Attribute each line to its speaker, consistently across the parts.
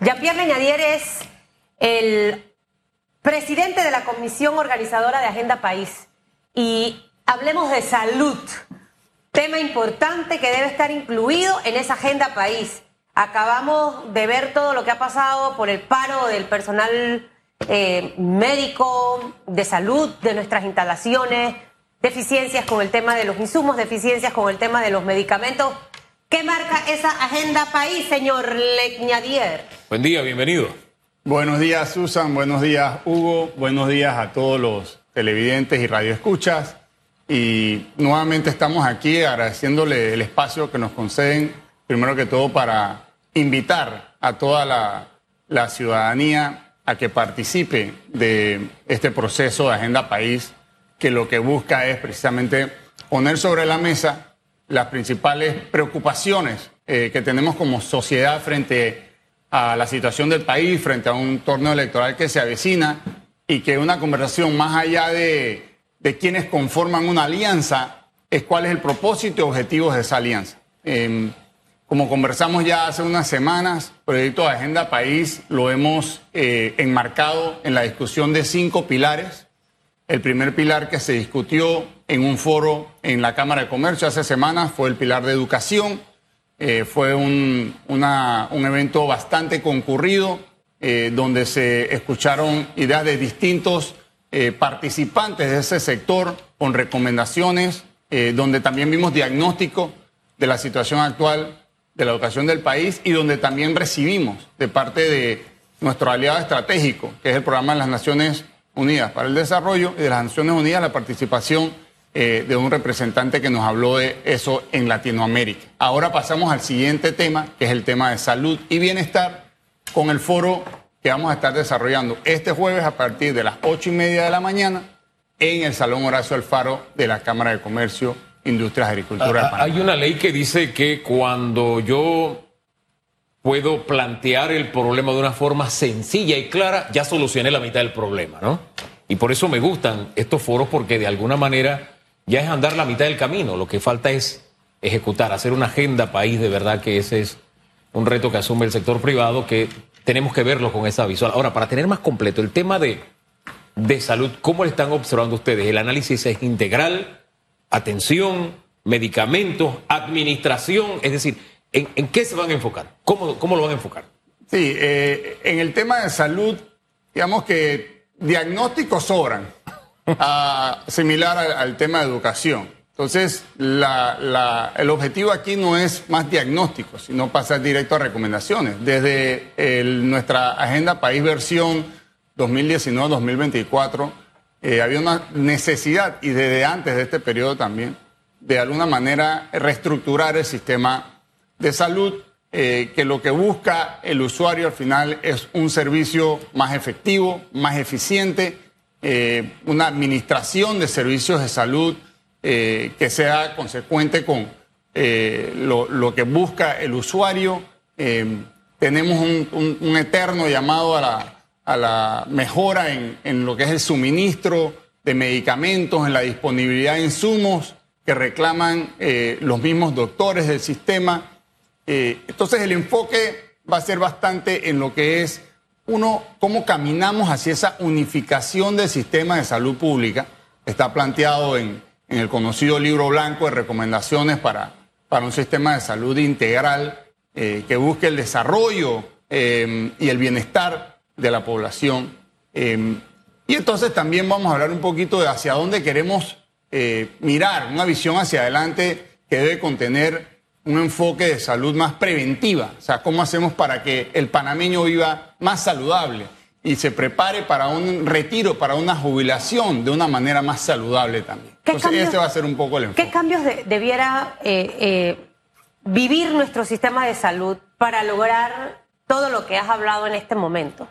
Speaker 1: Jean-Pierre Leñadier es el presidente de la comisión organizadora de Agenda País. Y hablemos de salud, tema importante que debe estar incluido en esa Agenda País. Acabamos de ver todo lo que ha pasado por el paro del personal eh, médico, de salud, de nuestras instalaciones, deficiencias con el tema de los insumos, deficiencias con el tema de los medicamentos. ¿Qué marca esa agenda país, señor Leñadier?
Speaker 2: Buen día, bienvenido.
Speaker 3: Buenos días, Susan. Buenos días, Hugo. Buenos días a todos los televidentes y radioescuchas. Y nuevamente estamos aquí agradeciéndole el espacio que nos conceden, primero que todo, para invitar a toda la, la ciudadanía a que participe de este proceso de Agenda País, que lo que busca es precisamente poner sobre la mesa las principales preocupaciones eh, que tenemos como sociedad frente a la situación del país, frente a un torneo electoral que se avecina y que una conversación más allá de, de quienes conforman una alianza es cuál es el propósito y objetivos de esa alianza. Em, como conversamos ya hace unas semanas, proyecto de Agenda País lo hemos eh, enmarcado en la discusión de cinco pilares. El primer pilar que se discutió en un foro en la Cámara de Comercio hace semanas fue el pilar de educación. Eh, fue un, un, evento bastante concurrido eh, donde se escucharon ideas de distintos participantes de ese sector con recomendaciones, donde también vimos diagnóstico de la situación actual de la educación del país y donde también recibimos de parte de nuestro aliado estratégico, que es el programa de las Naciones Unidas para el Desarrollo y de las Naciones Unidas la participación eh, de un representante que nos habló de eso en Latinoamérica. Ahora pasamos al siguiente tema, que es el tema de salud y bienestar, con el foro que vamos a estar desarrollando este jueves a partir de las ocho y media de la mañana en el Salón Horacio Alfaro de la Cámara de Comercio Industrias, Agricultura.
Speaker 2: Ah, hay una ley que dice que cuando yo puedo plantear el problema de una forma sencilla y clara, ya solucioné la mitad del problema, ¿no? Y por eso me gustan estos foros porque de alguna manera ya es andar la mitad del camino. Lo que falta es ejecutar, hacer una agenda país, de verdad que ese es un reto que asume el sector privado que tenemos que verlo con esa visual. Ahora, para tener más completo el tema de, de salud, ¿cómo le están observando ustedes? ¿El análisis es integral? atención, medicamentos, administración, es decir, ¿en, qué se van a enfocar? ¿Cómo, ¿Cómo, lo van a enfocar?
Speaker 3: Sí, eh, en el tema de salud, digamos que diagnósticos sobran, similar al, tema de educación. Entonces, el objetivo aquí no es más diagnóstico, sino pasar directo a recomendaciones. Desde nuestra Agenda País Versión 2019-2024, eh, había una necesidad, y desde antes de este periodo también, de alguna manera reestructurar el sistema de salud, eh, que lo que busca el usuario al final es un servicio más efectivo, más eficiente, eh, una administración de servicios de salud que sea consecuente con lo, que busca el usuario. tenemos un eterno llamado a la a la mejora en, lo que es el suministro de medicamentos, en la disponibilidad de insumos que reclaman eh, los mismos doctores del sistema. Eh, entonces el enfoque va a ser bastante en lo que es, uno, cómo caminamos hacia esa unificación del sistema de salud pública. Está planteado en, el conocido libro blanco de recomendaciones para, para un sistema de salud integral eh, que busque el desarrollo y el bienestar de la población. Y entonces también vamos a hablar un poquito de hacia dónde queremos eh, mirar, una visión hacia adelante que debe contener un enfoque de salud más preventiva, o sea, cómo hacemos para que el panameño viva más saludable y se prepare para un retiro, para una jubilación de una manera más saludable también. Entonces, ese va a ser un poco el enfoque.
Speaker 1: ¿Qué cambios debiera eh, eh, vivir nuestro sistema de salud para lograr todo lo que has hablado en este momento?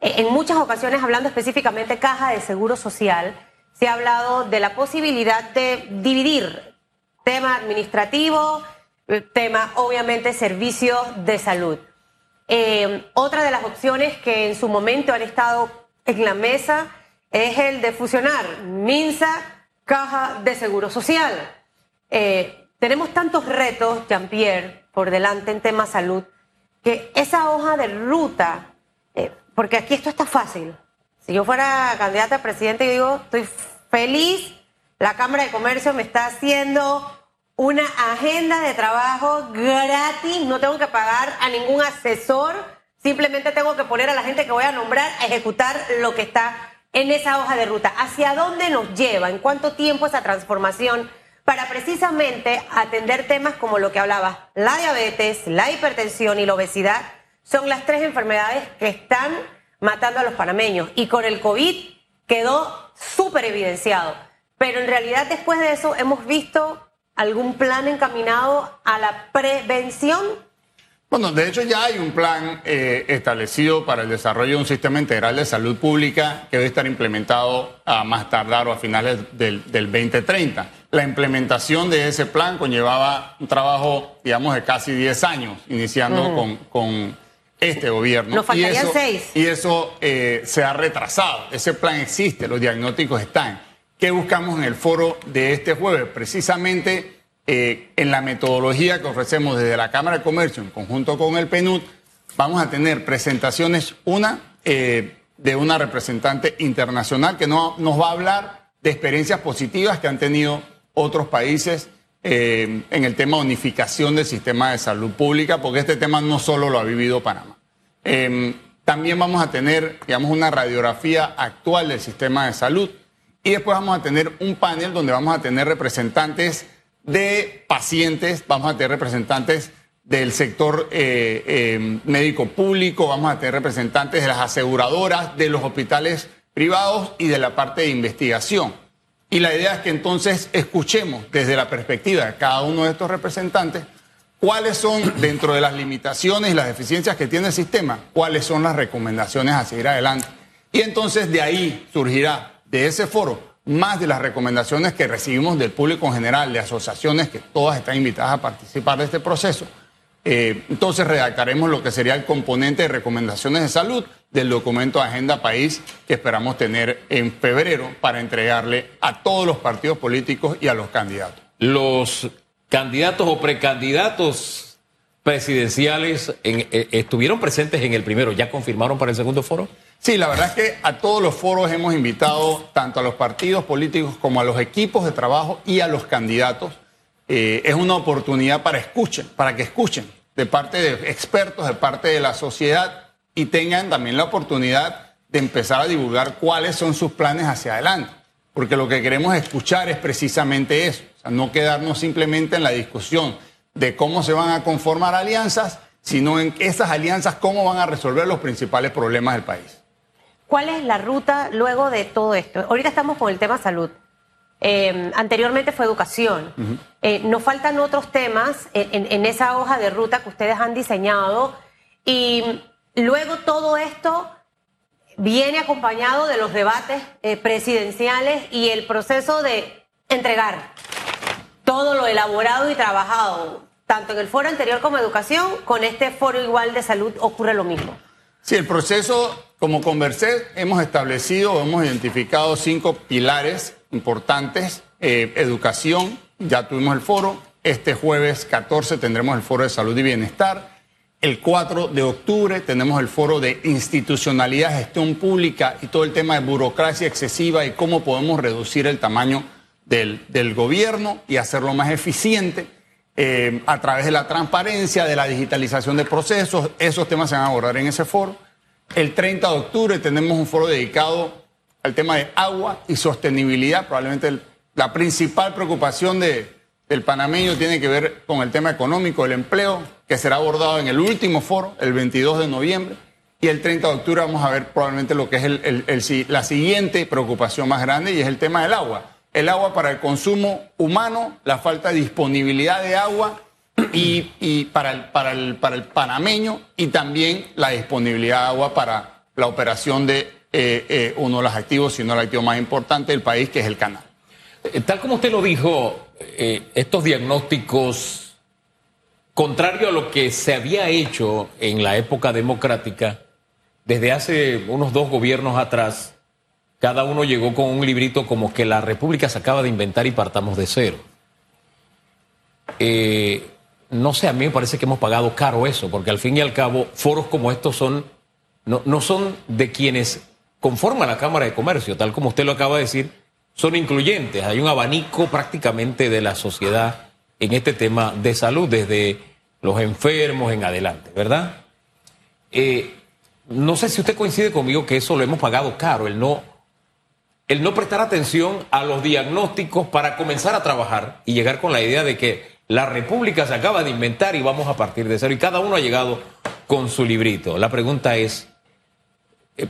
Speaker 1: Eh, en muchas ocasiones, hablando específicamente caja de seguro social, se ha hablado de la posibilidad de dividir tema administrativo, tema obviamente servicios de salud. Eh, otra de las opciones que en su momento han estado en la mesa es el de fusionar MINSA, caja de seguro social. tenemos tantos retos, Jean-Pierre, por delante en tema salud, que esa hoja de ruta, eh, porque aquí esto está fácil. Si yo fuera candidata a presidente, yo digo, estoy feliz, la Cámara de Comercio me está haciendo una agenda de trabajo gratis, no tengo que pagar a ningún asesor, simplemente tengo que poner a la gente que voy a nombrar a ejecutar lo que está en esa hoja de ruta. ¿Hacia dónde nos lleva? ¿En cuánto tiempo esa transformación? Para precisamente atender temas como lo que hablaba, la diabetes, la hipertensión y la obesidad son las tres enfermedades que están matando a los panameños. Y con el COVID quedó súper evidenciado. Pero en realidad después de eso hemos visto algún plan encaminado a la prevención
Speaker 3: bueno, de hecho ya hay un plan eh, establecido para el desarrollo de un sistema integral de salud pública que debe estar implementado a más tardar o a finales del, 2030. La implementación de ese plan conllevaba un trabajo, digamos, de casi 10 años, iniciando con, este gobierno.
Speaker 1: Nos faltarían seis.
Speaker 3: Y eso eh, se ha retrasado. Ese plan existe, los diagnósticos están. ¿Qué buscamos en el foro de este jueves? Precisamente eh, en la metodología que ofrecemos desde la Cámara de Comercio en conjunto con el PNUD, vamos a tener presentaciones, una eh, de una representante internacional que no, nos va a hablar de experiencias positivas que han tenido otros países eh, en el tema de unificación del sistema de salud pública, porque este tema no solo lo ha vivido Panamá. también vamos a tener, digamos, una radiografía actual del sistema de salud y después vamos a tener un panel donde vamos a tener representantes de pacientes, vamos a tener representantes del sector eh, eh, médico público, vamos a tener representantes de las aseguradoras, de los hospitales privados y de la parte de investigación. Y la idea es que entonces escuchemos desde la perspectiva de cada uno de estos representantes cuáles son, dentro de las limitaciones y las deficiencias que tiene el sistema, cuáles son las recomendaciones a seguir adelante. Y entonces de ahí surgirá, de ese foro, más de las recomendaciones que recibimos del público en general, de asociaciones que todas están invitadas a participar de este proceso. Eh, entonces redactaremos lo que sería el componente de recomendaciones de salud del documento Agenda País que esperamos tener en febrero para entregarle a todos los partidos políticos y a los candidatos.
Speaker 2: Los candidatos o precandidatos presidenciales eh, estuvieron presentes en el primero, ¿ya confirmaron para el segundo foro?
Speaker 3: Sí, la verdad es que a todos los foros hemos invitado tanto a los partidos políticos como a los equipos de trabajo y a los candidatos. Eh, es una oportunidad para escuchen, para que escuchen de parte de expertos, de parte de la sociedad y tengan también la oportunidad de empezar a divulgar cuáles son sus planes hacia adelante. Porque lo que queremos escuchar es precisamente eso, no quedarnos simplemente en la discusión de cómo se van a conformar alianzas, sino en esas alianzas cómo van a resolver los principales problemas del país.
Speaker 1: ¿Cuál es la ruta luego de todo esto? Ahorita estamos con el tema salud. Eh, anteriormente fue educación. Eh, nos faltan otros temas en, esa hoja de ruta que ustedes han diseñado y luego todo esto viene acompañado de los debates eh, presidenciales y el proceso de entregar todo lo elaborado y trabajado, tanto en el foro anterior como educación, con este foro igual de salud ocurre lo mismo.
Speaker 3: Sí, el proceso como conversé, hemos establecido, hemos identificado cinco pilares importantes. Eh, educación, ya tuvimos el foro. Este jueves 14 tendremos el foro de salud y bienestar. El 4 de octubre tenemos el foro de institucionalidad, gestión pública y todo el tema de burocracia excesiva y cómo podemos reducir el tamaño del, gobierno y hacerlo más eficiente eh, a través de la transparencia, de la digitalización de procesos. Esos temas se van a abordar en ese foro. El 30 de octubre tenemos un foro dedicado al tema de agua y sostenibilidad. Probablemente la principal preocupación del panameño tiene que ver con el tema económico, el empleo, que será abordado en el último foro, el 22 de noviembre. Y el 30 de octubre vamos a ver probablemente lo que es la siguiente preocupación más grande y es el tema del agua. El agua para el consumo humano, la falta de disponibilidad de agua y, para, el, para, el, para el panameño y también la disponibilidad de agua para la operación de eh, eh, uno de los activos, si no el activo más importante del país, que es el canal.
Speaker 2: Eh, tal como usted lo dijo, estos diagnósticos, contrario a lo que se había hecho en la época democrática, desde hace unos dos gobiernos atrás, cada uno llegó con un librito como que la República se acaba de inventar y partamos de cero. Eh, no sé, a mí me parece que hemos pagado caro eso, porque al fin y al cabo, foros como estos son, no, no son de quienes conforman la Cámara de Comercio, tal como usted lo acaba de decir, son incluyentes. Hay un abanico prácticamente de la sociedad en este tema de salud, desde los enfermos en adelante, ¿verdad? Eh, no sé si usted coincide conmigo que eso lo hemos pagado caro, el no, el no prestar atención a los diagnósticos para comenzar a trabajar y llegar con la idea de que la República se acaba de inventar y vamos a partir de cero. Y cada uno ha llegado con su librito. La pregunta es, eh,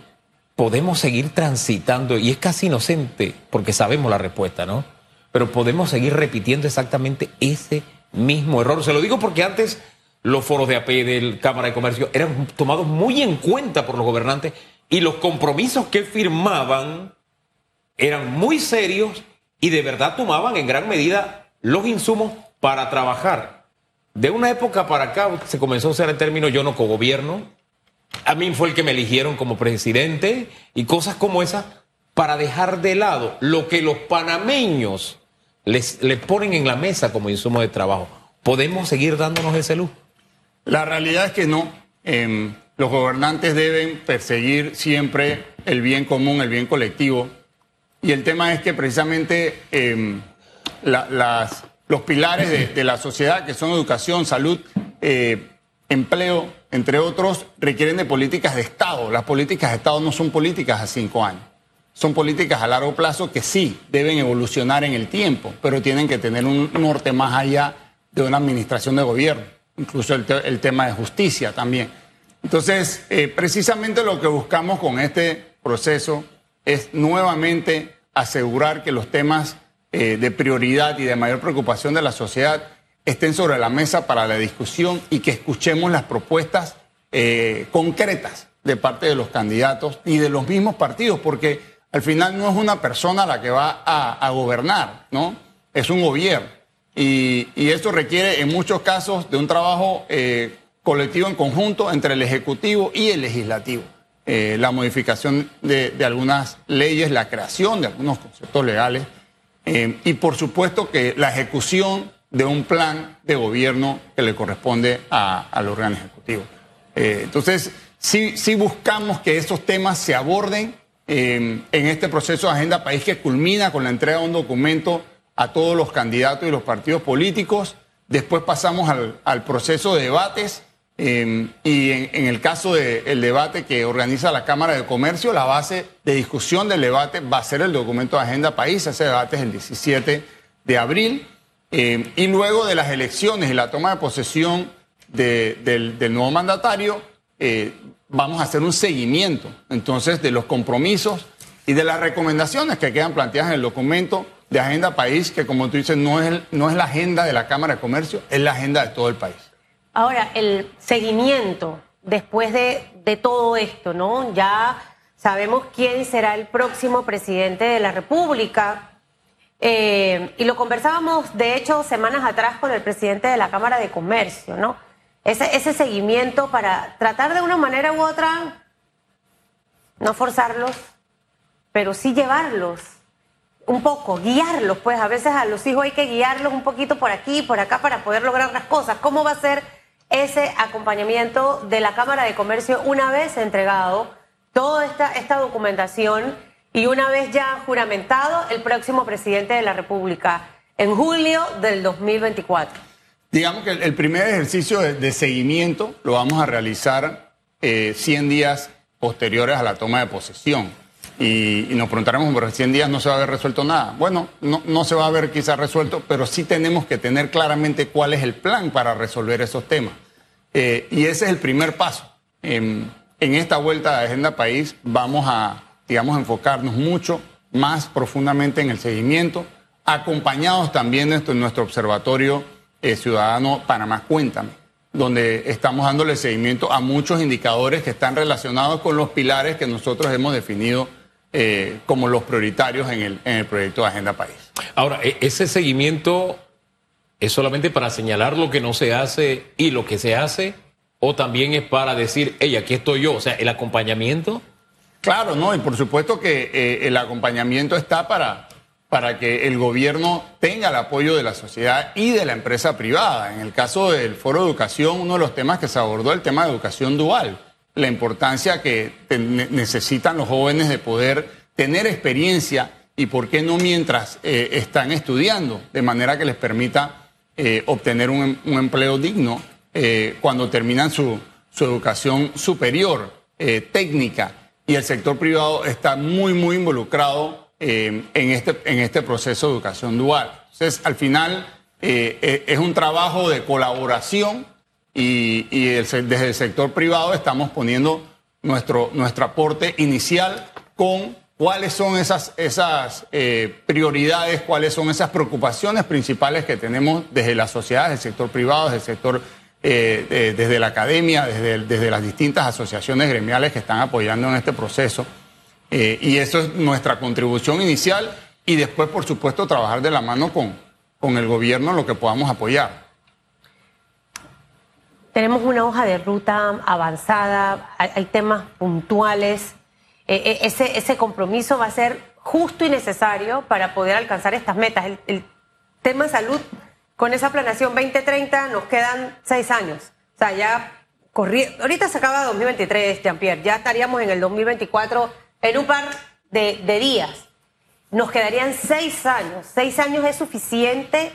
Speaker 2: ¿podemos seguir transitando? Y es casi inocente, porque sabemos la respuesta, ¿no? Pero podemos seguir repitiendo exactamente ese mismo error. Se lo digo porque antes los foros de AP del Cámara de Comercio eran tomados muy en cuenta por los gobernantes y los compromisos que firmaban eran muy serios y de verdad tomaban en gran medida los insumos para trabajar. De una época para acá se comenzó a usar el término yo no cogobierno. A mí fue el que me eligieron como presidente y cosas como esas para dejar de lado lo que los panameños les, les ponen en la mesa como insumo de trabajo. ¿Podemos seguir dándonos ese luz?
Speaker 3: La realidad es que no. Em, los gobernantes deben perseguir siempre el bien común, el bien colectivo. Y el tema es que precisamente em, los pilares de, la sociedad, que son educación, salud, eh, empleo, entre otros, requieren de políticas de Estado. Las políticas de Estado no son políticas a cinco años. Son políticas a largo plazo que sí deben evolucionar en el tiempo, pero tienen que tener un norte más allá de una administración de gobierno, incluso el, tema de justicia también. Entonces, eh, precisamente lo que buscamos con este proceso es nuevamente asegurar que los temas eh, de prioridad y de mayor preocupación de la sociedad estén sobre la mesa para la discusión y que escuchemos las propuestas eh, concretas de parte de los candidatos y de los mismos partidos, porque al final no es una persona la que va a, gobernar, ¿no? Es un gobierno. Y, esto requiere en muchos casos de un trabajo eh, colectivo en conjunto entre el Ejecutivo y el Legislativo. La modificación de, algunas leyes, la creación de algunos conceptos legales eh, y por supuesto que la ejecución de un plan de gobierno que le corresponde al órgano ejecutivo. Eh, entonces, sí, buscamos que esos temas se aborden eh, en este proceso de Agenda País que culmina con la entrega de un documento a todos los candidatos y los partidos políticos. Después pasamos al, al proceso de debates Em, y en, el caso del debate que organiza la Cámara de Comercio, la base de discusión del debate va a ser el documento de Agenda País. Ese debate es el 17 de abril. Em, y luego de las elecciones y la toma de posesión del, nuevo mandatario, eh, vamos a hacer un seguimiento entonces de los compromisos y de las recomendaciones que quedan planteadas en el documento de Agenda País, que como tú dices, no es, no es la agenda de la Cámara de Comercio, es la agenda de todo el país.
Speaker 1: Ahora, el seguimiento después de, todo esto, ¿no? Ya sabemos quién será el próximo presidente de la República. Eh, y lo conversábamos, de hecho, semanas atrás con el presidente de la Cámara de Comercio, ¿no? Ese, ese seguimiento para tratar de una manera u otra, no forzarlos, pero sí llevarlos un poco, guiarlos, pues a veces a los hijos hay que guiarlos un poquito por aquí, por acá para poder lograr las cosas. ¿Cómo va a ser ese acompañamiento de la Cámara de Comercio una vez entregado toda esta, esta documentación y una vez ya juramentado el próximo presidente de la República en julio del 2024.
Speaker 3: Digamos que el primer ejercicio de, seguimiento lo vamos a realizar eh, 100 días posteriores a la toma de posesión. Y, nos preguntaremos, por 100 días no se va a haber resuelto nada. Bueno, no, no se va a haber quizás resuelto, pero sí tenemos que tener claramente cuál es el plan para resolver esos temas. Eh, y ese es el primer paso. En, esta vuelta de Agenda País vamos a, digamos, enfocarnos mucho más profundamente en el seguimiento, acompañados también de nuestro observatorio eh, ciudadano Panamá Cuéntame, donde estamos dándole seguimiento a muchos indicadores que están relacionados con los pilares que nosotros hemos definido eh, como los prioritarios en el, en el proyecto de Agenda País.
Speaker 2: Ahora, e, ese seguimiento es solamente para señalar lo que no se hace y lo que se hace, o también es para decir, hey, aquí estoy yo, o sea, el acompañamiento.
Speaker 3: Claro, no, y por supuesto que eh, el acompañamiento está para, para que el gobierno tenga el apoyo de la sociedad y de la empresa privada. En el caso del Foro de Educación, uno de los temas que se abordó es el tema de educación dual, la importancia que necesitan los jóvenes de poder tener experiencia y por qué no mientras eh, están estudiando, de manera que les permita eh, obtener un, empleo digno eh, cuando terminan su, su educación superior, técnica, y el sector privado está muy, muy involucrado en, este, en este proceso de educación dual. Entonces, al final, es un trabajo de colaboración y, desde el sector privado estamos poniendo nuestro, nuestro aporte inicial con cuáles son esas, esas prioridades, cuáles son esas preocupaciones principales que tenemos desde la sociedad, desde el sector privado, desde el sector, desde la academia, desde, desde las distintas asociaciones gremiales que están apoyando en este proceso. Eh, y eso es nuestra contribución inicial y después, por supuesto, trabajar de la mano con, con el gobierno en lo que podamos apoyar.
Speaker 1: Tenemos una hoja de ruta avanzada, hay, temas puntuales. Eh, eh, ese, ese compromiso va a ser justo y necesario para poder alcanzar estas metas. El, el tema de salud, con esa planeación 2030 nos quedan seis años. O sea, ya corrí, ahorita se acaba 2023, Jean-Pierre, ya estaríamos en el 2024 en un par de, días. Nos quedarían seis años. Seis años es suficiente.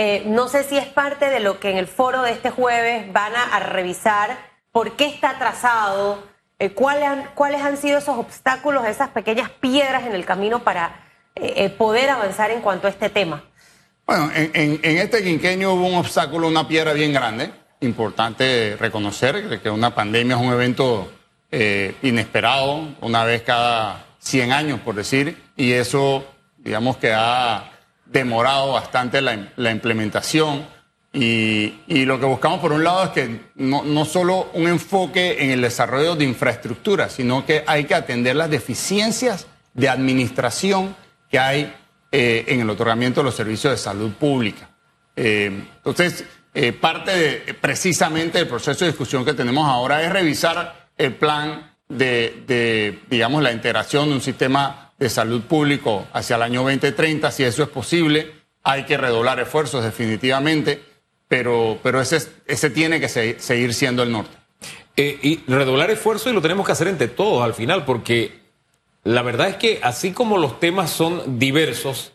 Speaker 1: Eh, no sé si es parte de lo que en el foro de este jueves van a, revisar. ¿Por qué está atrasado? Eh, ¿cuáles, han, ¿Cuáles han sido esos obstáculos, esas pequeñas piedras en el camino para eh, poder avanzar en cuanto a este tema?
Speaker 3: Bueno, en, este quinquenio hubo un obstáculo, una piedra bien grande. Importante reconocer que una pandemia es un evento inesperado, una vez cada 100 años, por decir, y eso, digamos que ha demorado bastante la, implementación. Y, lo que buscamos, por un lado, es que no, no, solo un enfoque en el desarrollo de infraestructura, sino que hay que atender las deficiencias de administración que hay eh, en el otorgamiento de los servicios de salud pública. Eh, entonces, parte de, precisamente del proceso de discusión que tenemos ahora es revisar el plan de, digamos, la integración de un sistema de salud público hacia el año 2030, si eso es posible, hay que redoblar esfuerzos definitivamente, pero, pero ese, ese tiene que seguir siendo el norte.
Speaker 2: Eh, y redoblar esfuerzos y lo tenemos que hacer entre todos al final, porque la verdad es que así como los temas son diversos,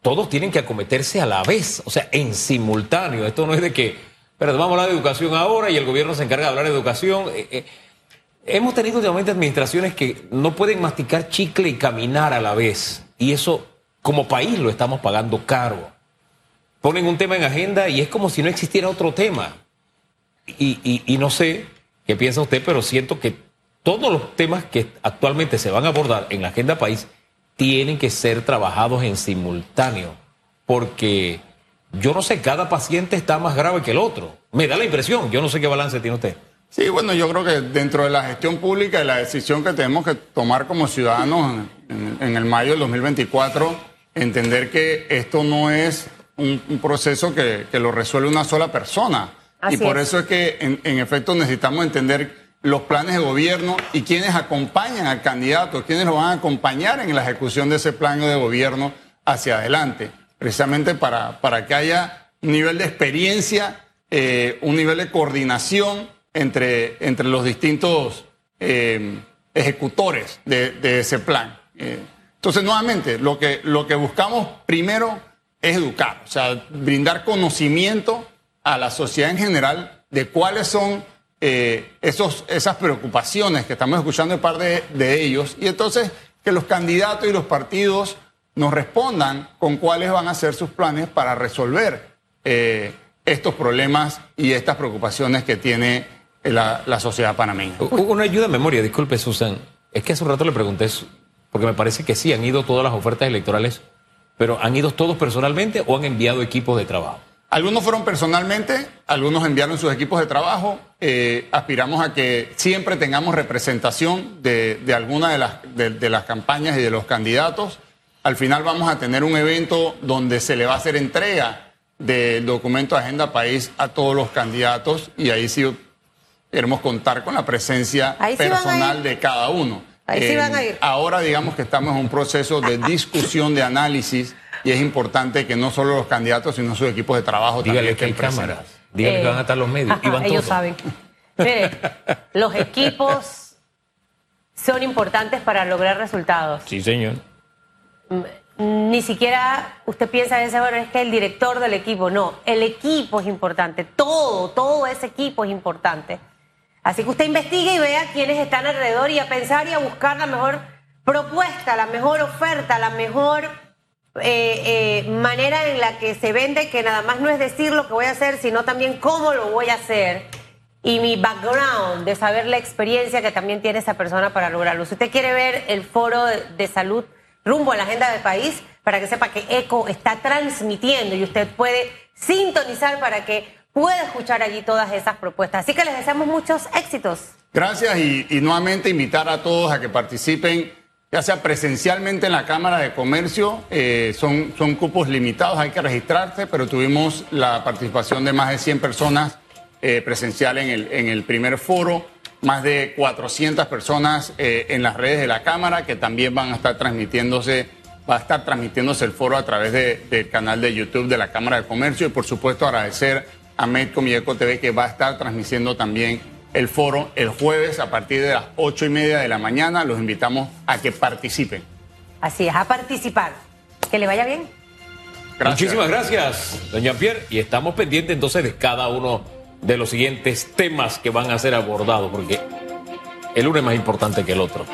Speaker 2: todos tienen que acometerse a la vez, o sea, en simultáneo. Esto no es de que, pero vamos a hablar de educación ahora y el gobierno se encarga de hablar de educación. Eh, eh, Hemos tenido últimamente administraciones que no pueden masticar chicle y caminar a la vez. Y eso, como país, lo estamos pagando caro. Ponen un tema en agenda y es como si no existiera otro tema. Y, no sé qué piensa usted, pero siento que todos los temas que actualmente se van a abordar en la agenda país tienen que ser trabajados en simultáneo. Porque yo no sé, cada paciente está más grave que el otro. Me da la impresión, yo no sé qué balance tiene usted.
Speaker 3: Sí, bueno, yo creo que dentro de la gestión pública y la decisión que tenemos que tomar como ciudadanos en, el mayo del 2024, entender que esto no es un, proceso que, lo resuelve una sola persona. y por eso es que, en, efecto, necesitamos entender los planes de gobierno y quienes acompañan al candidato, quienes lo van a acompañar en la ejecución de ese plan de gobierno hacia adelante, precisamente para, para que haya un nivel de experiencia, eh, un nivel de coordinación entre, entre los distintos eh, ejecutores de, ese plan. Eh, entonces, nuevamente, lo que, lo que buscamos primero es educar, o sea, brindar conocimiento a la sociedad en general de cuáles son eh, esos, esas preocupaciones que estamos escuchando de parte de, ellos y entonces que los candidatos y los partidos nos respondan con cuáles van a ser sus planes para resolver estos problemas y estas preocupaciones que tiene la, sociedad panameña.
Speaker 2: Una ayuda de memoria, disculpe Susan, es que hace un rato le pregunté, porque me parece que sí, han ido todas las ofertas electorales, pero ¿han ido todos personalmente o han enviado equipos de trabajo?
Speaker 3: Algunos fueron personalmente, algunos enviaron sus equipos de trabajo. Eh, aspiramos a que siempre tengamos representación de, alguna de las, de, las campañas y de los candidatos. Al final vamos a tener un evento donde se le va a hacer entrega del documento de Agenda País a todos los candidatos y ahí sí Queremos contar con la presencia personal de cada uno.
Speaker 1: Ahí sí van a ir.
Speaker 3: Ahora digamos que estamos en un proceso de discusión, de análisis, y es importante que no solo los candidatos, sino sus equipos de trabajo
Speaker 2: Dígale
Speaker 3: también
Speaker 2: que hay
Speaker 3: estén presentes.
Speaker 2: cámaras. Dígale
Speaker 1: Eh,
Speaker 2: que van a estar los medios. y van
Speaker 1: Ellos
Speaker 2: todos.
Speaker 1: saben. Mire, los equipos son importantes para lograr resultados.
Speaker 2: Sí, señor.
Speaker 1: Ni siquiera usted piensa en ese, bueno, es que el director del equipo, no, el equipo es importante, todo, todo ese equipo es importante. Así que usted investigue y vea quiénes están alrededor y a pensar y a buscar la mejor propuesta, la mejor oferta, la mejor eh, eh, manera en la que se vende, que nada más no es decir lo que voy a hacer, sino también cómo lo voy a hacer. Y mi background de saber la experiencia que también tiene esa persona para lograrlo. Si usted quiere ver el foro de, salud rumbo a la agenda del país, para que sepa que ECO está transmitiendo y usted puede sintonizar para que pueda escuchar allí todas esas propuestas. Así que les deseamos muchos éxitos.
Speaker 3: Gracias y, nuevamente invitar a todos a que participen, ya sea presencialmente en la Cámara de Comercio, eh, son, son cupos limitados, hay que registrarse, pero tuvimos la participación de más de 100 personas eh, presencial en el, en el primer foro, más de 400 personas eh, en las redes de la Cámara que también van a estar transmitiéndose, va a estar transmitiéndose el foro a través de- del canal de YouTube de la Cámara de Comercio y por supuesto agradecer a Medcom y Eco TV que va a estar transmitiendo también el foro el jueves a partir de las ocho y media de la mañana. Los invitamos a que participen.
Speaker 1: Así es, a participar. Que le vaya bien.
Speaker 3: Gracias.
Speaker 2: Muchísimas gracias, doña Pierre. Y estamos pendientes entonces de cada uno de los siguientes temas que van a ser abordados, porque el uno es más importante que el otro.